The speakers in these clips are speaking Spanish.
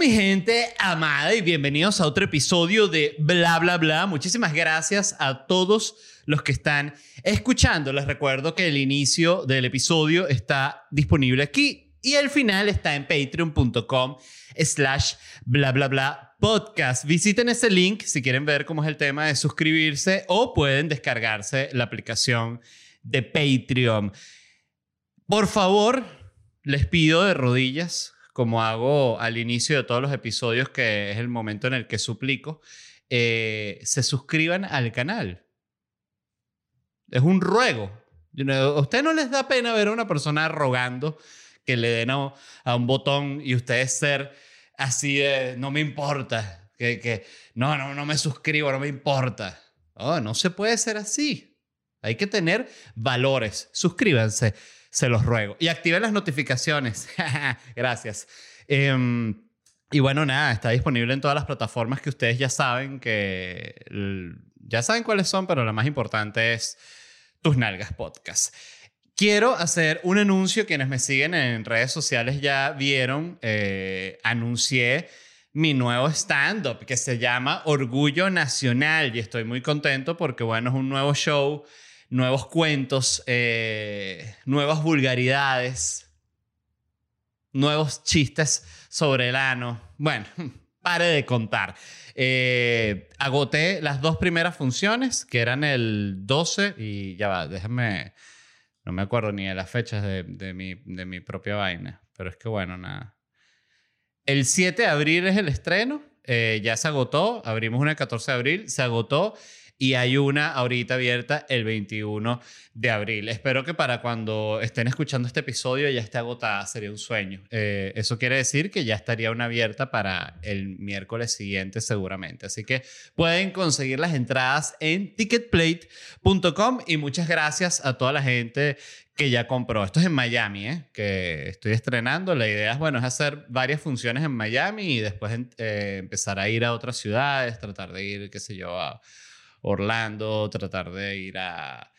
mi gente amada y bienvenidos a otro episodio de Bla Bla Bla. Muchísimas gracias a todos los que están escuchando. Les recuerdo que el inicio del episodio está disponible aquí y el final está en patreon.com slash bla bla bla podcast. Visiten ese link si quieren ver cómo es el tema de suscribirse o pueden descargarse la aplicación de Patreon. Por favor, les pido de rodillas, como hago al inicio de todos los episodios, que es el momento en el que suplico, eh, se suscriban al canal. Es un ruego. ¿A usted no les da pena ver a una persona rogando que le den a, un botón y ustedes ser así de, no me importa, que, que no, no, no me suscribo, no me importa. Oh, no se puede ser así. Hay que tener valores. Suscríbanse, se los ruego. Y activen las notificaciones. Gracias. Em, y bueno, nada, está disponible en todas las plataformas que ustedes ya saben que ya saben cuáles son, pero la más importante es tus Nalgas Podcast. Quiero hacer un anuncio. Quienes me siguen en redes sociales ya vieron. Eh, anuncié mi nuevo stand-up que se llama Orgullo Nacional y estoy muy contento porque, bueno, es un nuevo show, nuevos cuentos, eh, nuevas vulgaridades, nuevos chistes sobre el ano. Bueno, pare de contar. Eh, agoté las dos primeras funciones, que eran el 12 y ya va, déjame, no me acuerdo ni de las fechas de, de, mi, de mi propia vaina, pero es que bueno, nada. El 7 de abril es el estreno, eh, ya se agotó, abrimos una el 14 de abril, se agotó y hay una ahorita abierta el 21 de abril. Espero que para cuando estén escuchando este episodio ya esté agotada, sería un sueño. Eh, eso quiere decir que ya estaría una abierta para el miércoles siguiente seguramente. Así que pueden conseguir las entradas en ticketplate.com y muchas gracias a toda la gente que ya compró. Esto es en Miami, ¿eh? que estoy estrenando. La idea es, bueno, es hacer varias funciones en Miami y después eh, empezar a ir a otras ciudades, tratar de ir, qué sé yo, a Orlando, tratar de ir a,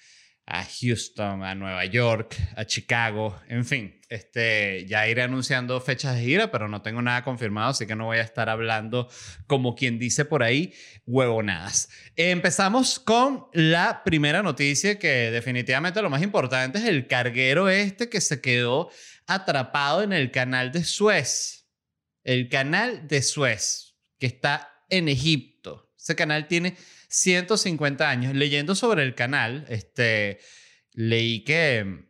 a Houston, a Nueva York, a Chicago, en fin, este, ya iré anunciando fechas de gira, pero no tengo nada confirmado, así que no voy a estar hablando como quien dice por ahí, huevonadas. Empezamos con la primera noticia que definitivamente lo más importante es el carguero este que se quedó atrapado en el canal de Suez. El canal de Suez, que está en Egipto. Ese canal tiene 150 años. Leyendo sobre el canal, este, leí que,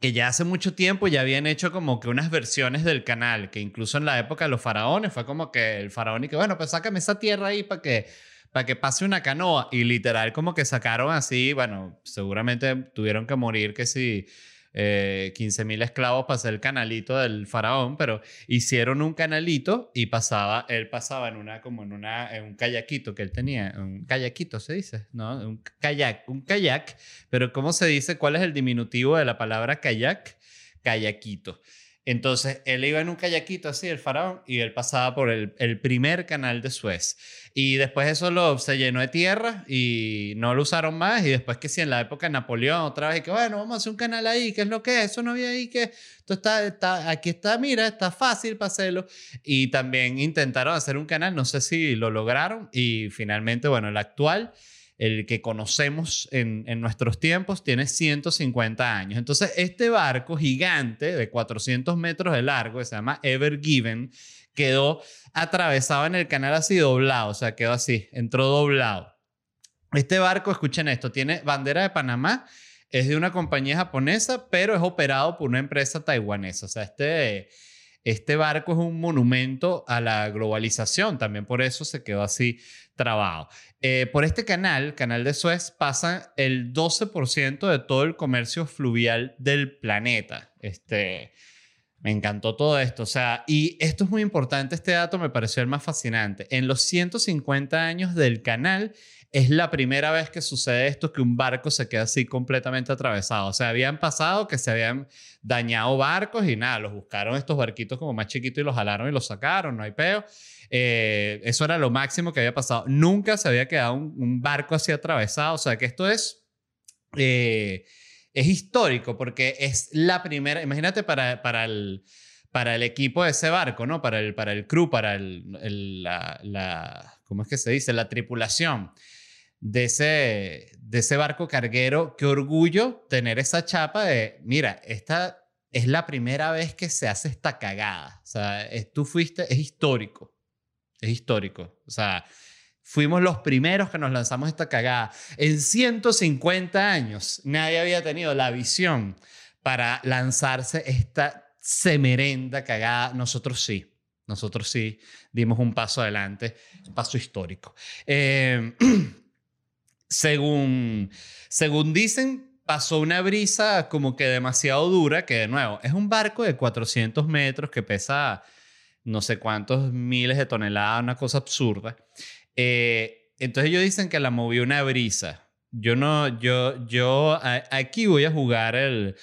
que ya hace mucho tiempo ya habían hecho como que unas versiones del canal, que incluso en la época de los faraones fue como que el faraón y que, bueno, pues sácame esa tierra ahí para que para que pase una canoa y literal como que sacaron así, bueno, seguramente tuvieron que morir que si eh, 15.000 esclavos para hacer el canalito del faraón, pero hicieron un canalito y pasaba, él pasaba en una, como en una, en un kayakito que él tenía, un kayakito se dice, ¿no? Un kayak, un kayak, pero ¿cómo se dice? ¿Cuál es el diminutivo de la palabra kayak? Kayakito. Entonces, él iba en un kayakito así, el faraón, y él pasaba por el, primer canal de Suez. Y después eso se llenó de tierra y no lo usaron más. Y después que sí, en la época de Napoleón, otra vez, que bueno, vamos a hacer un canal ahí, ¿qué es lo que es? Eso no había ahí, que esto está, está, aquí está, mira, está fácil para hacerlo. Y también intentaron hacer un canal, no sé si lo lograron. Y finalmente, bueno, el actual el que conocemos en, nuestros tiempos, tiene 150 años. Entonces, este barco gigante de 400 metros de largo, que se llama Ever Given, quedó atravesado en el canal así doblado, o sea, quedó así, entró doblado. Este barco, escuchen esto, tiene bandera de Panamá, es de una compañía japonesa, pero es operado por una empresa taiwanesa. O sea, este este barco es un monumento a la globalización, también por eso se quedó así trabado. Eh, por este canal, Canal de Suez, pasa el 12% de todo el comercio fluvial del planeta. Este, me encantó todo esto. O sea, y esto es muy importante, este dato me pareció el más fascinante. En los 150 años del canal, es la primera vez que sucede esto, que un barco se queda así completamente atravesado. O sea, habían pasado que se habían dañado barcos y nada, los buscaron estos barquitos como más chiquitos y los jalaron y los sacaron, no hay peo. Eh, eso era lo máximo que había pasado. Nunca se había quedado un, barco así atravesado. O sea, que esto es... Eh, es histórico porque es la primera, imagínate para, para el para el equipo de ese barco, ¿no? Para el, para el crew, para el, la, la, ¿cómo es que se dice? La tripulación de ese, de ese barco carguero. Qué orgullo tener esa chapa de, mira, esta es la primera vez que se hace esta cagada. O sea, tú fuiste, es histórico. Es histórico. O sea, fuimos los primeros que nos lanzamos esta cagada. En 150 años nadie había tenido la visión para lanzarse esta semerenda cagada. Nosotros sí. Nosotros sí dimos un paso adelante, un paso histórico. Eh, según, según dicen, pasó una brisa como que demasiado dura, que de nuevo, es un barco de 400 metros que pesa no sé cuántos miles de toneladas, una cosa absurda. Eh, entonces ellos dicen que la movió una brisa. Yo no, yo, yo aquí voy a jugar el,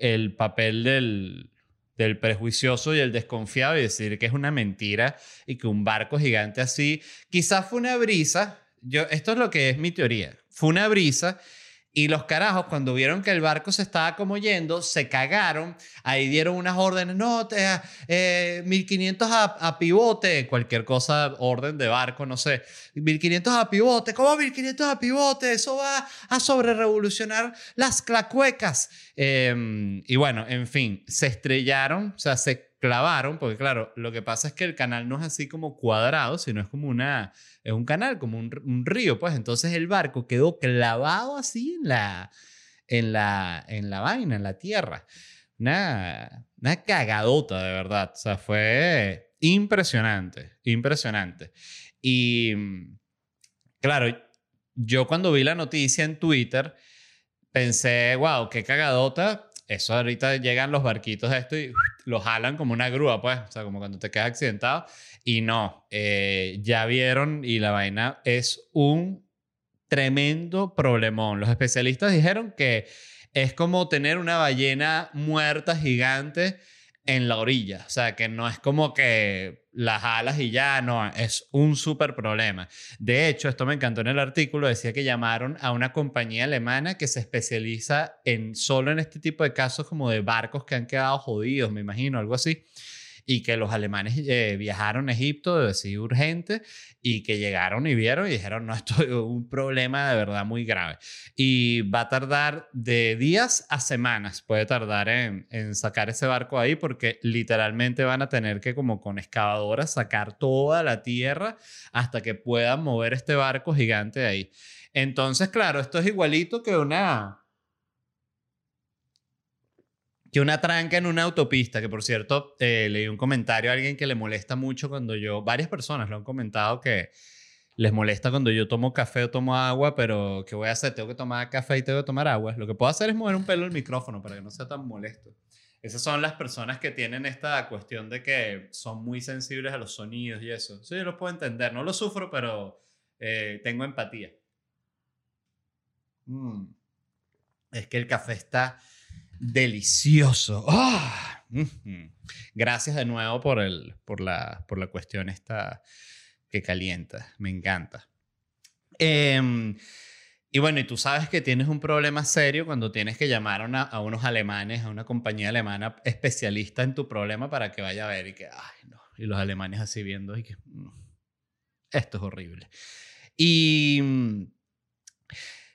el papel del, del prejuicioso y el desconfiado y decir que es una mentira y que un barco gigante así, quizás fue una brisa. Yo, esto es lo que es mi teoría. Fue una brisa y los carajos, cuando vieron que el barco se estaba como yendo, se cagaron. Ahí dieron unas órdenes, no, te, eh, 1500 a, a, pivote, cualquier cosa, orden de barco, no sé. 1500 a pivote, ¿cómo 1500 a pivote? Eso va a sobre revolucionar las clacuecas. Em, y bueno, en fin, se estrellaron, o sea, se clavaron, porque claro, lo que pasa es que el canal no es así como cuadrado, sino es como una, es un canal, como un, río, pues entonces el barco quedó clavado así en la, en la, en la vaina, en la tierra. Una, una cagadota, de verdad. O sea, fue impresionante, impresionante. Y claro, yo cuando vi la noticia en Twitter, pensé, wow, qué cagadota eso ahorita llegan los barquitos de esto y los jalan como una grúa, pues, o sea, como cuando te quedas accidentado. Y no, eh, ya vieron y la vaina es un tremendo problemón. Los especialistas dijeron que es como tener una ballena muerta gigante en la orilla. O sea, que no es como que las alas y ya, no, es un súper problema. De hecho, esto me encantó en el artículo, decía que llamaron a una compañía alemana que se especializa en solo en este tipo de casos como de barcos que han quedado jodidos, me imagino, algo así y que los alemanes eh, viajaron a Egipto de así urgente y que llegaron y vieron y dijeron, no, esto es un problema de verdad muy grave. Y va a tardar de días a semanas, puede tardar en, en sacar ese barco ahí porque literalmente van a tener que como con excavadoras sacar toda la tierra hasta que puedan mover este barco gigante de ahí. Entonces, claro, esto es igualito que una que una tranca en una autopista, que por cierto, eh, leí un comentario a alguien que le molesta mucho cuando yo, varias personas lo han comentado que les molesta cuando yo tomo café o tomo agua, pero ¿qué voy a hacer? Tengo que tomar café y tengo que tomar agua. Lo que puedo hacer es mover un pelo el micrófono para que no sea tan molesto. Esas son las personas que tienen esta cuestión de que son muy sensibles a los sonidos y eso. Sí, yo lo puedo entender. No lo sufro, pero eh, tengo empatía. Mm. Es que el café está delicioso. ¡Ah! Gracias de nuevo por, el, por, la, por la cuestión esta que calienta. Me encanta. Em, y bueno, y tú sabes que tienes un problema serio cuando tienes que llamar a, a, unos alemanes, a una compañía alemana especialista en tu problema para que vaya a ver y que, ay, no. Y los alemanes así viendo y que, mm, esto es horrible. Y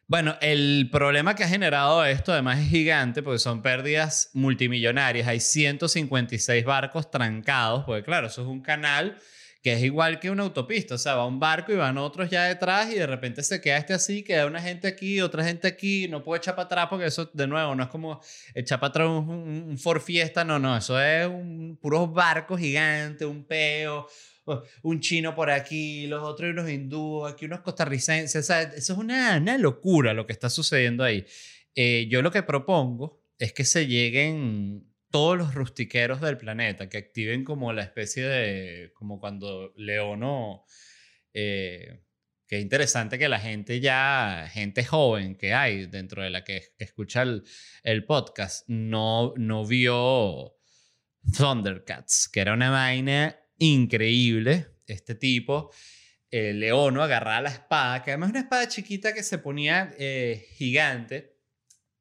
bueno, el problema que ha generado esto además es gigante porque son pérdidas multimillonarias. Hay 156 barcos trancados, porque claro, eso es un canal que es igual que una autopista, o sea, va un barco y van otros ya detrás y de repente se queda este así, queda una gente aquí, otra gente aquí, no puede echar para atrás porque eso de nuevo no es como echar para atrás un, un, Fiesta, no, no, eso es un puros barcos gigantes, un peo, un chino por aquí, los otros unos hindúes, aquí unos costarricenses. Eso es una, una locura lo que está sucediendo ahí. Eh, yo lo que propongo es que se lleguen todos los rustiqueros del planeta, que activen como la especie de, como cuando Leono, eh, que interesante que la gente ya, gente joven que hay dentro de la que, escucha el, el, podcast, no, no vio Thundercats, que era una vaina increíble. Este tipo, eh, Leono, agarraba la espada, que además es una espada chiquita que se ponía eh, gigante.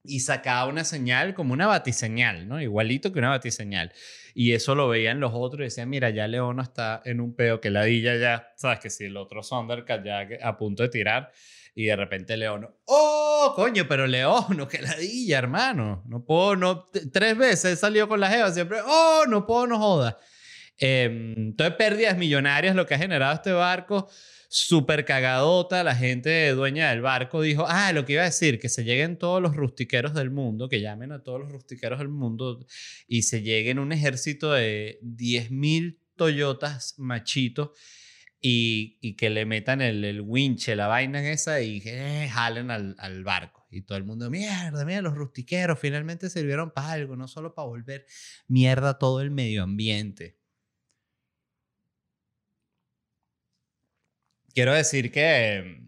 y sacaba una señal como una batiseñal, ¿no? Igualito que una batiseñal. Y eso lo veían los otros y decían, mira, ya Leono está en un peo, que ladilla ya, sabes que si el otro Sondercat ya a punto de tirar y de repente Leono, oh, coño, pero Leono, que ladilla, hermano. No puedo, no, tres veces salió con la jeva, siempre, oh, no puedo, no joda. Eh, entonces, pérdidas millonarias lo que ha generado este barco súper cagadota. La gente dueña del barco dijo, ah, lo que iba a decir, que se lleguen todos los rustiqueros del mundo, que llamen a todos los rustiqueros del mundo y se lleguen un ejército de 10.000 Toyotas machitos y, y, que le metan el, el winche, la vaina en esa y eh, jalen al, al, barco. Y todo el mundo, mierda, mira, los rustiqueros finalmente sirvieron para algo, no solo para volver mierda todo el medio ambiente. Quiero decir que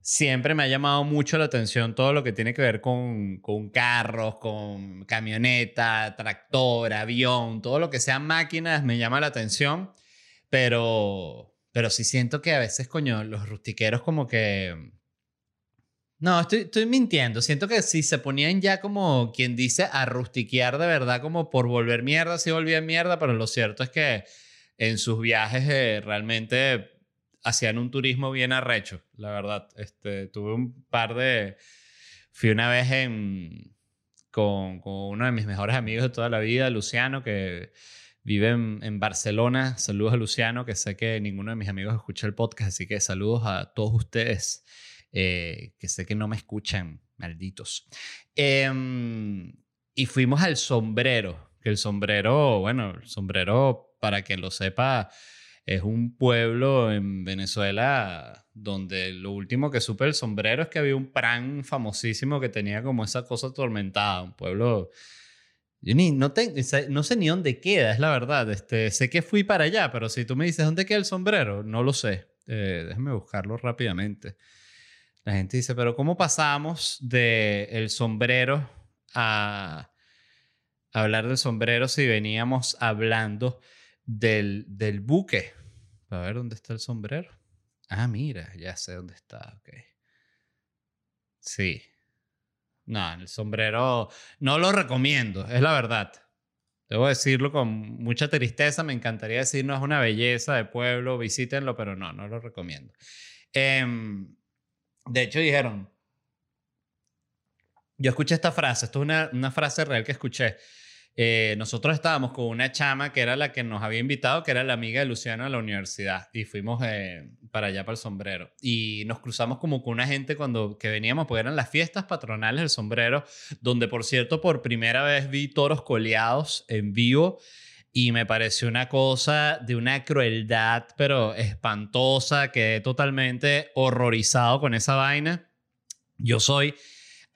siempre me ha llamado mucho la atención todo lo que tiene que ver con, con carros, con camioneta, tractor, avión, todo lo que sean máquinas me llama la atención, pero, pero sí siento que a veces, coño, los rustiqueros como que... No, estoy, estoy mintiendo. Siento que si se ponían ya como quien dice a rustiquear de verdad, como por volver mierda, sí volvían mierda, pero lo cierto es que en sus viajes eh, realmente hacían un turismo bien arrecho, la verdad. Este, tuve un par de... Fui una vez con, con, uno de mis mejores amigos de toda la vida, Luciano, que vive en, en, Barcelona. Saludos a Luciano, que sé que ninguno de mis amigos escucha el podcast, así que saludos a todos ustedes, eh, que sé que no me escuchan, malditos. Eh, y fuimos al sombrero, que el sombrero, bueno, el sombrero, para quien lo sepa, es un pueblo en Venezuela donde lo último que supe el sombrero es que había un pran famosísimo que tenía como esa cosa atormentada, un pueblo... Yo ni, no, no sé ni dónde queda, es la verdad. Este, sé que fui para allá, pero si tú me dices dónde queda el sombrero, no lo sé. Eh, déjame buscarlo rápidamente. La gente dice, pero ¿cómo pasamos de el sombrero a hablar del sombrero si veníamos hablando del, del buque. A ver dónde está el sombrero. Ah, mira, ya sé dónde está. Ok. Sí. No, el sombrero no lo recomiendo, es la verdad. Debo decirlo con mucha tristeza, me encantaría decir no es una belleza de pueblo, visítenlo, pero no, no lo recomiendo. Em, de hecho, dijeron, yo escuché esta frase, esto es una, una frase real que escuché. Eh, nosotros estábamos con una chama que era la que nos había invitado, que era la amiga de Luciano a la universidad, y fuimos eh, para allá, para el sombrero. Y nos cruzamos como con una gente cuando que veníamos, porque eran las fiestas patronales del sombrero, donde por cierto, por primera vez vi toros coleados en vivo. Y me pareció una cosa de una crueldad, pero espantosa. Quedé totalmente horrorizado con esa vaina. Yo soy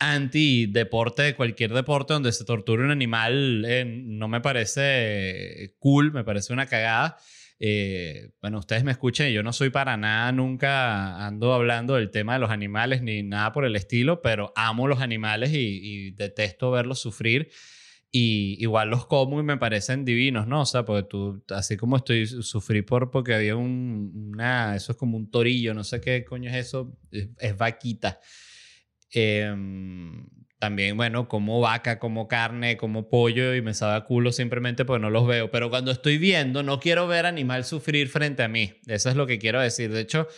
anti-deporte de cualquier deporte donde se torture un animal eh, no me parece cool, me parece una cagada. Eh, bueno, ustedes me escuchen, yo no soy para nada, nunca ando hablando del tema de los animales ni nada por el estilo, pero amo los animales y, detesto verlos sufrir. Y igual los como y me parecen divinos, ¿no? O sea, porque tú, así como estoy, sufrí por porque había un, una, eso es como un torillo, no sé qué coño es eso, es vaquita. Em, también, bueno, como vaca, como carne, como pollo y me sabe a culo simplemente porque no los veo. Pero cuando estoy viendo, no quiero ver animal sufrir frente a mí. Eso es lo que quiero decir. De hecho,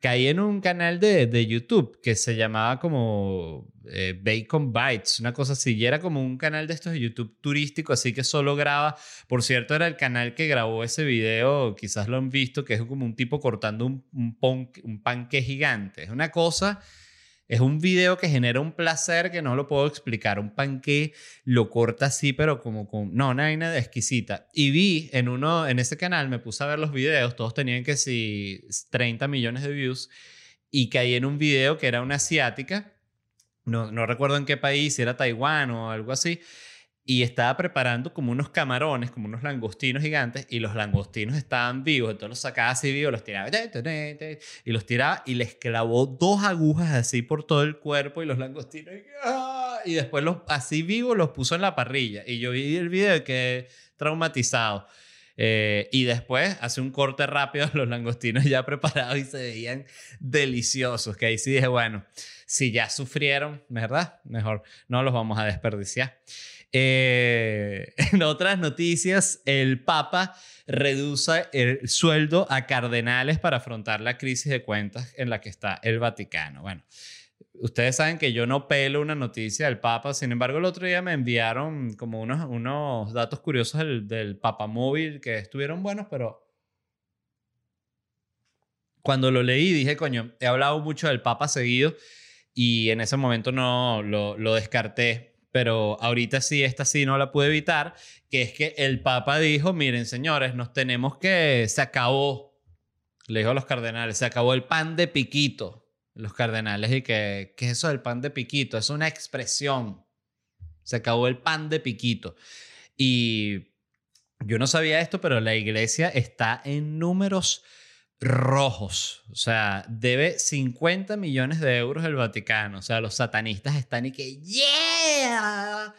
caí en un canal de, de YouTube que se llamaba como eh, Bacon Bites, una cosa así. Y era como un canal de estos de YouTube turístico, así que solo graba. Por cierto, era el canal que grabó ese video, quizás lo han visto, que es como un tipo cortando un, un, un panque gigante. Es una cosa es un video que genera un placer que no lo puedo explicar. Un panque lo corta así, pero como con... No, una vaina exquisita. Y vi en uno, en ese canal, me puse a ver los videos, todos tenían que si 30 millones de views, y caí en un video que era una asiática, no, no recuerdo en qué país, si era Taiwán o algo así, y estaba preparando como unos camarones, como unos langostinos gigantes, y los langostinos estaban vivos, entonces los sacaba así vivos, los tiraba, y los tiraba, y les clavó dos agujas así por todo el cuerpo, y los langostinos, ¡ah! y después los así vivos los puso en la parrilla, y yo vi el video y quedé traumatizado. Eh, y después hace un corte rápido los langostinos ya preparados y se veían deliciosos, que ahí sí dije, bueno, si ya sufrieron, ¿verdad? Mejor no los vamos a desperdiciar. Eh, en otras noticias, el Papa reduce el sueldo a cardenales para afrontar la crisis de cuentas en la que está el Vaticano. Bueno, ustedes saben que yo no pelo una noticia del Papa, sin embargo el otro día me enviaron como unos, unos datos curiosos del, del Papa móvil que estuvieron buenos, pero cuando lo leí dije, coño, he hablado mucho del Papa seguido y en ese momento no lo, lo descarté pero ahorita sí, esta sí no la pude evitar, que es que el Papa dijo, miren señores, nos tenemos que, se acabó, le dijo a los cardenales, se acabó el pan de piquito. Los cardenales y que, ¿qué es eso del pan de piquito? Es una expresión. Se acabó el pan de piquito. Y yo no sabía esto, pero la iglesia está en números rojos. O sea, debe 50 millones de euros el Vaticano. O sea, los satanistas están y que, ¡yeah!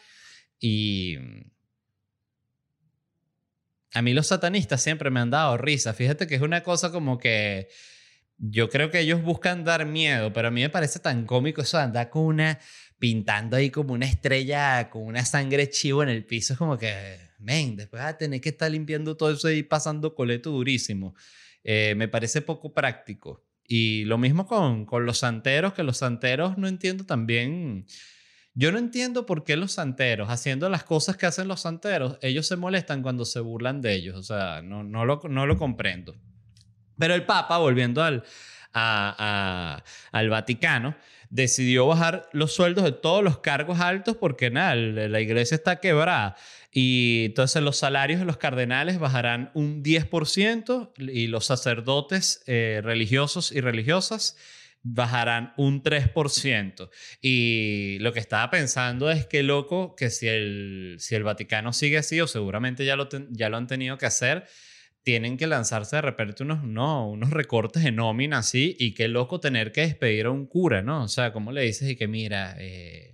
Y a mí los satanistas siempre me han dado risa. Fíjate que es una cosa como que yo creo que ellos buscan dar miedo, pero a mí me parece tan cómico eso de andar con una pintando ahí como una estrella con una sangre chivo en el piso. Es como que, men, después vas a tener que estar limpiando todo eso y pasando coleto durísimo. Eh, me parece poco práctico. Y lo mismo con, con los santeros, que los santeros no entiendo también. Yo no entiendo por qué los santeros, haciendo las cosas que hacen los santeros, ellos se molestan cuando se burlan de ellos. O sea, no, no, lo, no lo comprendo. Pero el Papa, volviendo al, al Vaticano, decidió bajar los sueldos de todos los cargos altos porque nada, la iglesia está quebrada. Y entonces los salarios de los cardenales bajarán un 10% y los sacerdotes eh, religiosos y religiosas bajarán un 3%. Y lo que estaba pensando es que loco que si el, si el Vaticano sigue así, o seguramente ya lo, ya lo han tenido que hacer, tienen que lanzarse de repente unos, no, unos recortes de nómina así y qué loco tener que despedir a un cura, ¿no? O sea, ¿cómo le dices y que mira, eh,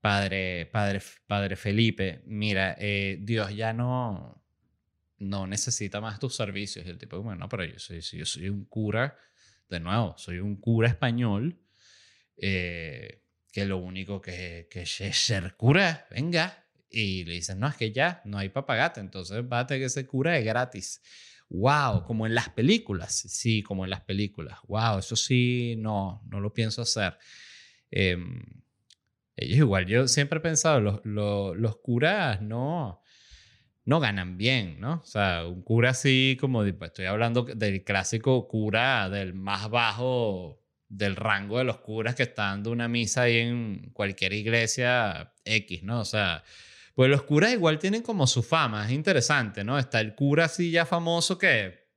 padre, padre, padre Felipe, mira, eh, Dios ya no, no necesita más tus servicios. Y el tipo, bueno, pero yo soy, soy un cura, de nuevo, soy un cura español, eh, que lo único que, que es ser cura, venga. Y le dicen, no, es que ya no hay para pagarte, entonces tener que ser cura de gratis. Wow, como en las películas. Sí, como en las películas. Wow, eso sí, no, no lo pienso hacer. Eh, ellos igual, yo siempre he pensado, los, los, curas no, no ganan bien, ¿no? O sea, un cura así como, estoy hablando del clásico cura del más bajo del rango de los curas que están dando una misa ahí en cualquier iglesia X, ¿no? O sea, pues los curas igual tienen como su fama, es interesante, ¿no? Está el cura así ya famoso que,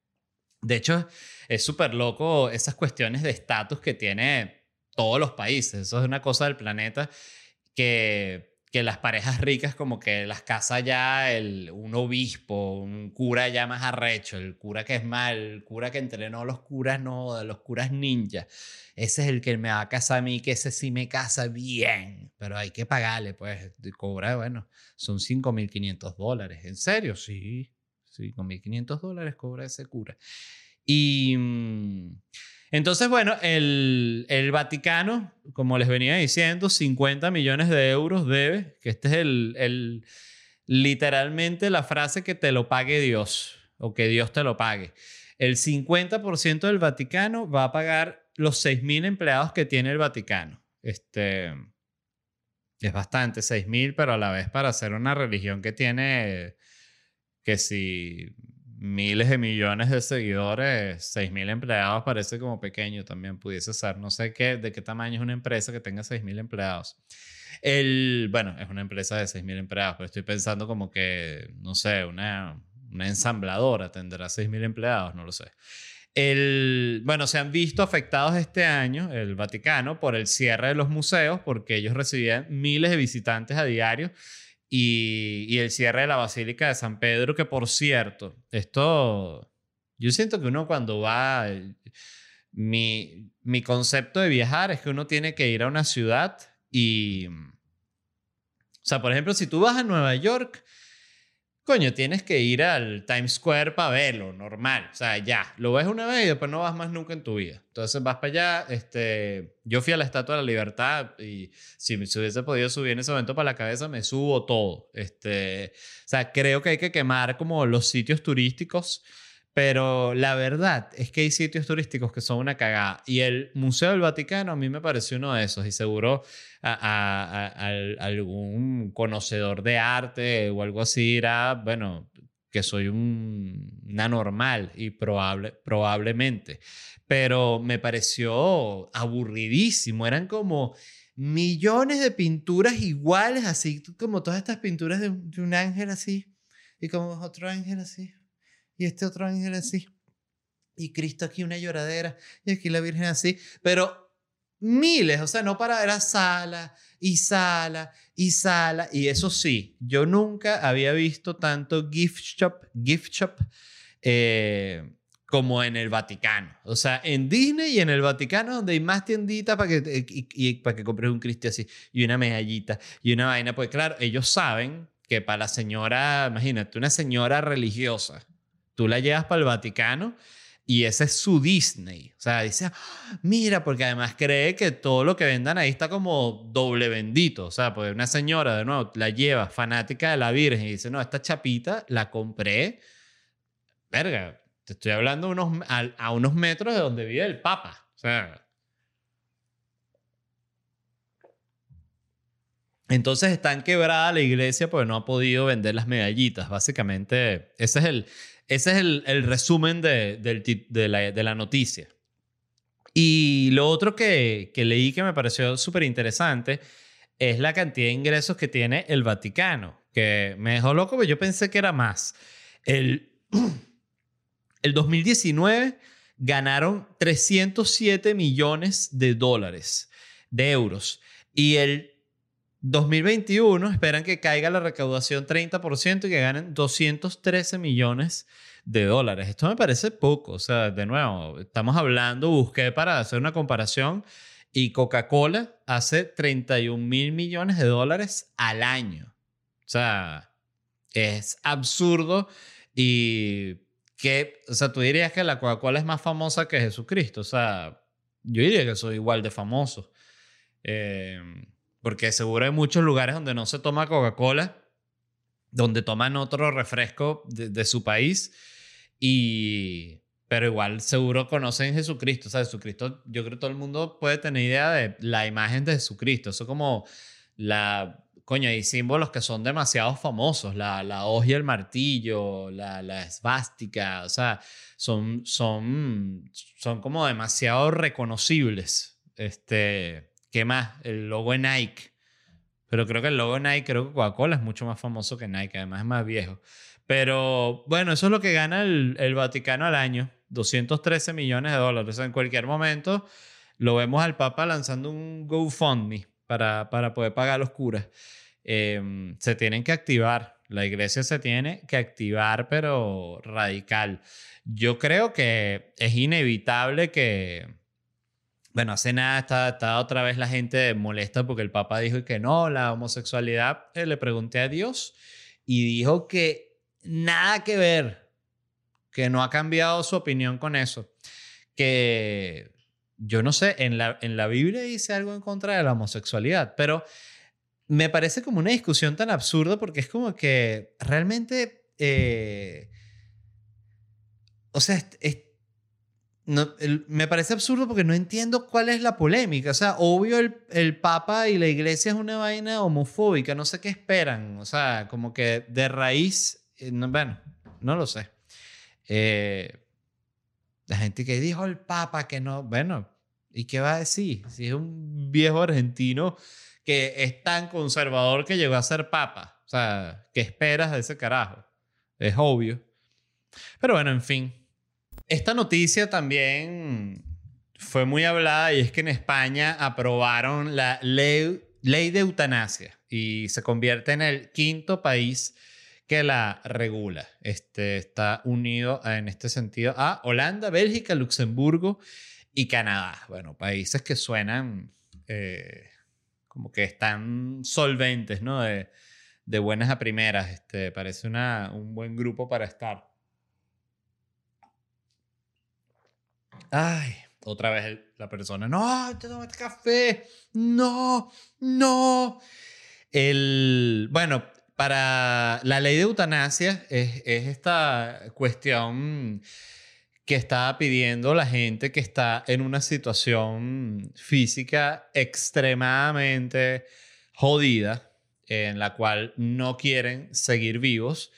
de hecho, es súper loco esas cuestiones de estatus que tiene todos los países. Eso es una cosa del planeta que, que las parejas ricas como que las casa ya el, un obispo, un cura ya más arrecho, el cura que es mal, el cura que entrenó los curas no, los curas ninja. Ese es el que me va a casar a mí, que ese sí me casa bien, pero hay que pagarle, pues, cobra, bueno, son 5.500 dólares. ¿En serio? Sí, 5.500 dólares cobra ese cura. Y... Mm, entonces, bueno, el, el, Vaticano, como les venía diciendo, 50 millones de euros debe, que este es el, el, literalmente la frase que te lo pague Dios o que Dios te lo pague. El 50% del Vaticano va a pagar los 6.000 empleados que tiene el Vaticano. Este, es bastante, 6.000, pero a la vez para ser una religión que tiene que si miles de millones de seguidores, 6.000 empleados parece como pequeño también pudiese ser. No sé qué, de qué tamaño es una empresa que tenga 6.000 empleados. El, bueno, es una empresa de 6.000 empleados, pero estoy pensando como que, no sé, una, una ensambladora tendrá 6.000 empleados, no lo sé. El, bueno, se han visto afectados este año, el Vaticano, por el cierre de los museos, porque ellos recibían miles de visitantes a diario y, el cierre de la Basílica de San Pedro, que por cierto, esto, yo siento que uno cuando va, mi, mi concepto de viajar es que uno tiene que ir a una ciudad y, o sea, por ejemplo, si tú vas a Nueva York, coño, tienes que ir al Times Square para verlo, normal. O sea, ya, lo ves una vez y después no vas más nunca en tu vida. Entonces vas para allá. Este, yo fui a la Estatua de la Libertad y si me hubiese podido subir en ese momento para la cabeza, me subo todo. Este, o sea, creo que hay que quemar como los sitios turísticos. Pero la verdad es que hay sitios turísticos que son una cagada. Y el Museo del Vaticano a mí me pareció uno de esos. Y seguro a, algún conocedor de arte o algo así dirá, bueno, que soy un, anormal y probable, probablemente. Pero me pareció aburridísimo. Eran como millones de pinturas iguales, así como todas estas pinturas de, de un ángel así. Y como otro ángel así y este otro ángel así. Y Cristo aquí una lloradera y aquí la Virgen así. Pero miles, o sea, no para, era sala y sala y sala. Y eso sí, yo nunca había visto tanto gift shop, gift shop eh, como en el Vaticano. O sea, en Disney y en el Vaticano, donde hay más tienditas para que, y, para que compres un Cristo así, y una medallita, y una vaina. Pues claro, ellos saben que para la señora, imagínate, una señora religiosa Tú la llevas para el Vaticano y ese es su Disney. O sea, dice, ah, mira, porque además cree que todo lo que vendan ahí está como doble bendito. O sea, pues una señora, de nuevo, la lleva fanática de la Virgen y dice, no, esta chapita la compré. Verga, te estoy hablando unos, a, unos metros de donde vive el Papa. O sea. Entonces están quebrada la iglesia porque no ha podido vender las medallitas. Básicamente, ese es el, ese es el, resumen de, la, noticia. Y lo otro que, leí que me pareció súper interesante es la cantidad de ingresos que tiene el Vaticano, que me dejó loco, pero yo pensé que era más. El, el 2019 ganaron 307 millones de dólares, de euros. Y el 2021 esperan que caiga la recaudación 30% y que ganen 213 millones de dólares. Esto me parece poco. O sea, de nuevo, estamos hablando, busqué para hacer una comparación y Coca-Cola hace 31 mil millones de dólares al año. O sea, es absurdo y que, o sea, tú dirías que la Coca-Cola es más famosa que Jesucristo. O sea, yo diría que soy igual de famoso. Eh, porque seguro hay muchos lugares donde no se toma Coca-Cola, donde toman otro refresco de, su país, y, pero igual seguro conocen Jesucristo. O sea, Jesucristo, yo creo que todo el mundo puede tener idea de la imagen de Jesucristo. Eso como la... Coño, hay símbolos que son demasiado famosos, la, la hoz y el martillo, la, la esvástica, o sea, son, son, son como demasiado reconocibles. Este, ¿Qué más? El logo de Nike. Pero creo que el logo de Nike, creo que Coca-Cola es mucho más famoso que Nike, además es más viejo. Pero bueno, eso es lo que gana el, Vaticano al año, 213 millones de dólares. en cualquier momento lo vemos al Papa lanzando un GoFundMe para, para poder pagar los curas. Em, se tienen que activar, la iglesia se tiene que activar, pero radical. Yo creo que es inevitable que, bueno, hace nada está, otra vez la gente molesta porque el Papa dijo que no, la homosexualidad, eh, le pregunté a Dios y dijo que nada que ver, que no ha cambiado su opinión con eso, que yo no sé, en la, Biblia dice algo en contra de la homosexualidad, pero me parece como una discusión tan absurda porque es como que realmente, eh, o sea, es, no, me parece absurdo porque no entiendo cuál es la polémica. O sea, obvio el, el, Papa y la iglesia es una vaina homofóbica, no sé qué esperan. O sea, como que de raíz, eh, bueno, no lo sé. Eh, la gente que dijo el Papa que no, bueno, ¿y qué va a decir? Si es un viejo argentino que es tan conservador que llegó a ser Papa. O sea, ¿qué esperas de ese carajo? Es obvio. Pero bueno, en fin. Esta noticia también fue muy hablada y es que en España aprobaron la ley, de eutanasia y se convierte en el quinto país que la regula. Este, está unido en este sentido a Holanda, Bélgica, Luxemburgo y Canadá. Bueno, países que suenan eh, como que están solventes, ¿no? De, de buenas a primeras. Este, parece una, un buen grupo para estar. Ay, otra vez la persona, no, te tomaste café, no, no. El, bueno, para la ley de eutanasia es, es esta cuestión que está pidiendo la gente que está en una situación física extremadamente jodida, en la cual no quieren seguir vivos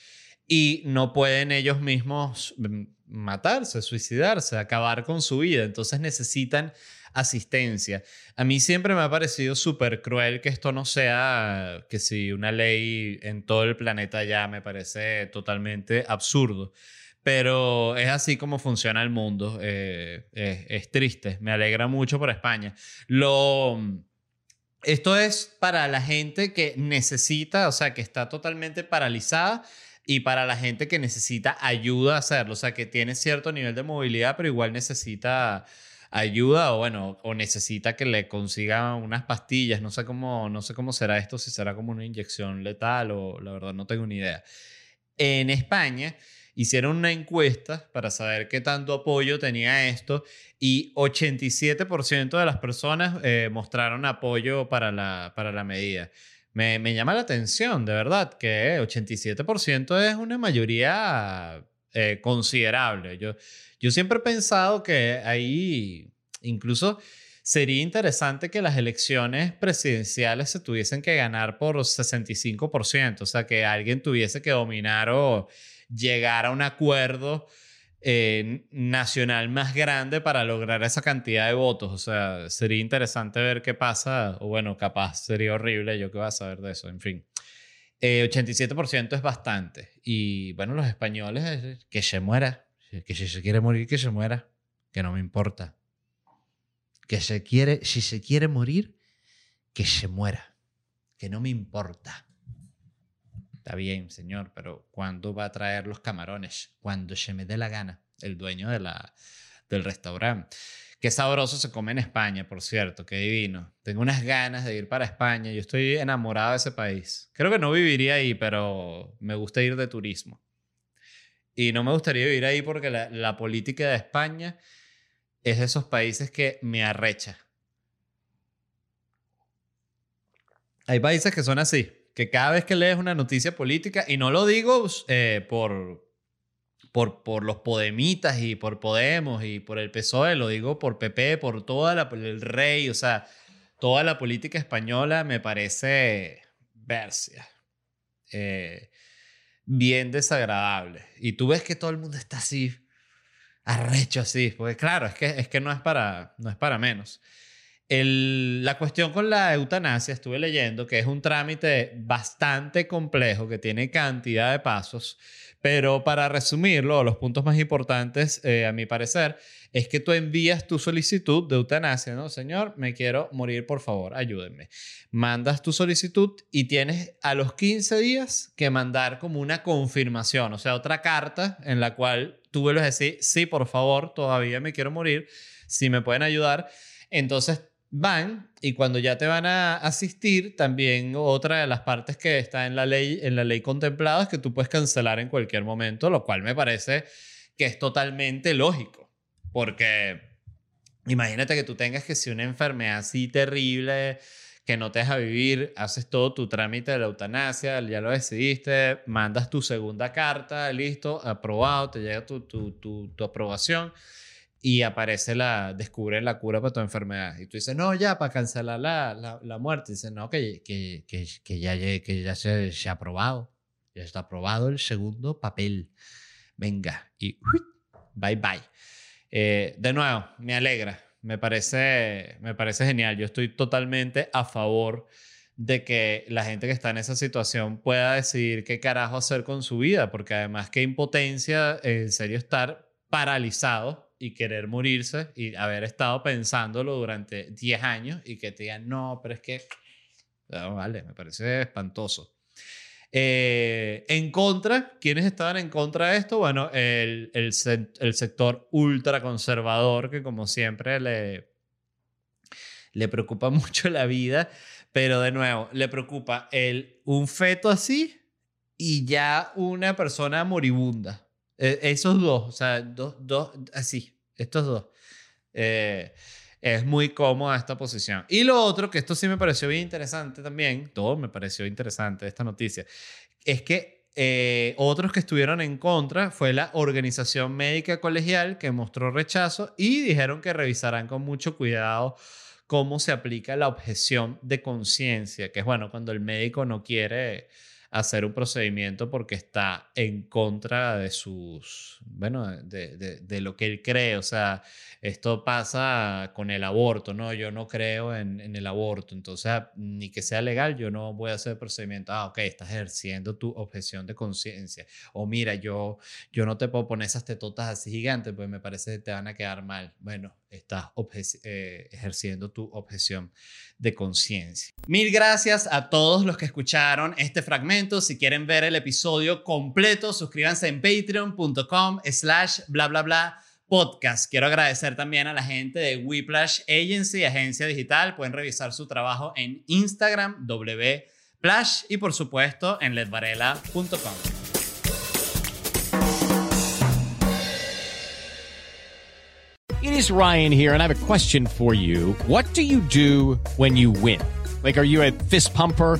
y no pueden ellos mismos mm, matarse, suicidarse, acabar con su vida. Entonces necesitan asistencia. A mí siempre me ha parecido súper cruel que esto no sea que si una ley en todo el planeta ya me parece totalmente absurdo. Pero es así como funciona el mundo. Eh, es, triste. Me alegra mucho por España. Lo, esto es para la gente que necesita, o sea, que está totalmente paralizada y para la gente que necesita ayuda a hacerlo. O sea, que tiene cierto nivel de movilidad, pero igual necesita ayuda o bueno, o necesita que le consiga unas pastillas. No sé cómo, no sé cómo será esto, si será como una inyección letal o la verdad no tengo ni idea. En España hicieron una encuesta para saber qué tanto apoyo tenía esto y 87% de las personas eh, mostraron apoyo para la, para la medida. Me, me, llama la atención, de verdad, que 87% es una mayoría eh, considerable. Yo, yo siempre he pensado que ahí incluso sería interesante que las elecciones presidenciales se tuviesen que ganar por 65%, o sea, que alguien tuviese que dominar o llegar a un acuerdo eh, nacional más grande para lograr esa cantidad de votos. O sea, sería interesante ver qué pasa, o bueno, capaz sería horrible, yo qué voy a saber de eso, en fin. 87% eh, es bastante. Y bueno, los españoles, que se muera, que si se quiere morir, que se muera, que no me importa. Que se quiere, si se quiere morir, que se muera, que no me importa. Está bien, señor, pero ¿cuándo va a traer los camarones? Cuando se me dé la gana, el dueño del restaurante. Qué sabroso se come en España, por cierto, qué divino. Tengo unas ganas de ir para España. Yo estoy enamorado de ese país. Creo que no viviría ahí, pero me gusta ir de turismo. Y no me gustaría vivir ahí porque la, la política de España es de esos países que me arrecha. Hay países que son así que cada vez que lees una noticia política, y no lo digo eh, por, por, por los Podemitas y por Podemos y por el PSOE, lo digo por PP, por toda la, el rey, o sea, toda la política española me parece versia. Eh, bien desagradable. Y tú ves que todo el mundo está así, arrecho así, porque claro, es que, es que no, es para, no es para menos la cuestión con la eutanasia, estuve leyendo que es un trámite bastante complejo, que tiene cantidad de pasos, pero para resumirlo, los puntos más importantes, eh, a mi parecer, es que tú envías tu solicitud de eutanasia, ¿no? Señor, me quiero morir, por favor, ayúdenme. Mandas tu solicitud y tienes a los 15 días que mandar como una confirmación, o sea, otra carta en la cual tú vuelves a decir, sí, por favor, todavía me quiero morir, si me pueden ayudar. Entonces van y cuando ya te van a asistir, también otra de las partes que está en la ley, en la ley contemplada es que tú puedes cancelar en cualquier momento, lo cual me parece que es totalmente lógico, porque imagínate que tú tengas que si una enfermedad así terrible que no te deja vivir, haces todo tu trámite de la eutanasia, ya lo decidiste, mandas tu segunda carta, listo, aprobado, te llega tu, tu, tu, tu aprobación y aparece la, descubre la cura para tu enfermedad. Y tú dices, no, ya, para cancelar la, la, la muerte. Dices, no, que, que, que, que ya, que ya se, se, ha aprobado. Ya está aprobado el segundo papel. Venga, y bye bye. Eh, de nuevo, me alegra. Me parece, me parece genial. Yo estoy totalmente a favor de que la gente que está en esa situación pueda decidir qué carajo hacer con su vida, porque además qué impotencia en serio estar paralizado y querer morirse y haber estado pensándolo durante 10 años y que te digan, no, pero es que, vale, me parece espantoso. Eh, en contra, ¿quiénes estaban en contra de esto? Bueno, el, el, el sector ultraconservador que como siempre le, le preocupa mucho la vida, Pero de nuevo, le preocupa el, un feto así y ya una persona moribunda. Eh, esos dos, o sea, dos, dos, así, estos dos. Eh, es muy cómoda esta posición. Y lo otro, que esto sí me pareció bien interesante también, todo me pareció interesante esta noticia, es que eh, otros que estuvieron en contra fue la Organización Médica Colegial que mostró rechazo y dijeron que revisarán con mucho cuidado cómo se aplica la objeción de conciencia, que es bueno, cuando el médico no quiere hacer un procedimiento porque está en contra de sus, bueno, de, de, de, lo que él cree. O sea, esto pasa con el aborto, ¿no? Yo no creo en, en, el aborto, entonces ni que sea legal, yo no voy a hacer el procedimiento. Ah, ok, estás ejerciendo tu objeción de conciencia. O mira, yo, yo no te puedo poner esas tetotas así gigantes, pues me parece que te van a quedar mal. Bueno, estás eh, ejerciendo tu objeción de conciencia. Mil gracias a todos los que escucharon este fragmento. Si quieren ver el episodio completo, suscríbanse en patreon.com slash bla bla bla podcast. Quiero agradecer también a la gente de Whiplash Agency, agencia digital. Pueden revisar su trabajo en Instagram, wplash y por supuesto en ledvarela.com. It is Ryan here, and I have a question for you. What do you do when you win? Like, are you a fist pumper?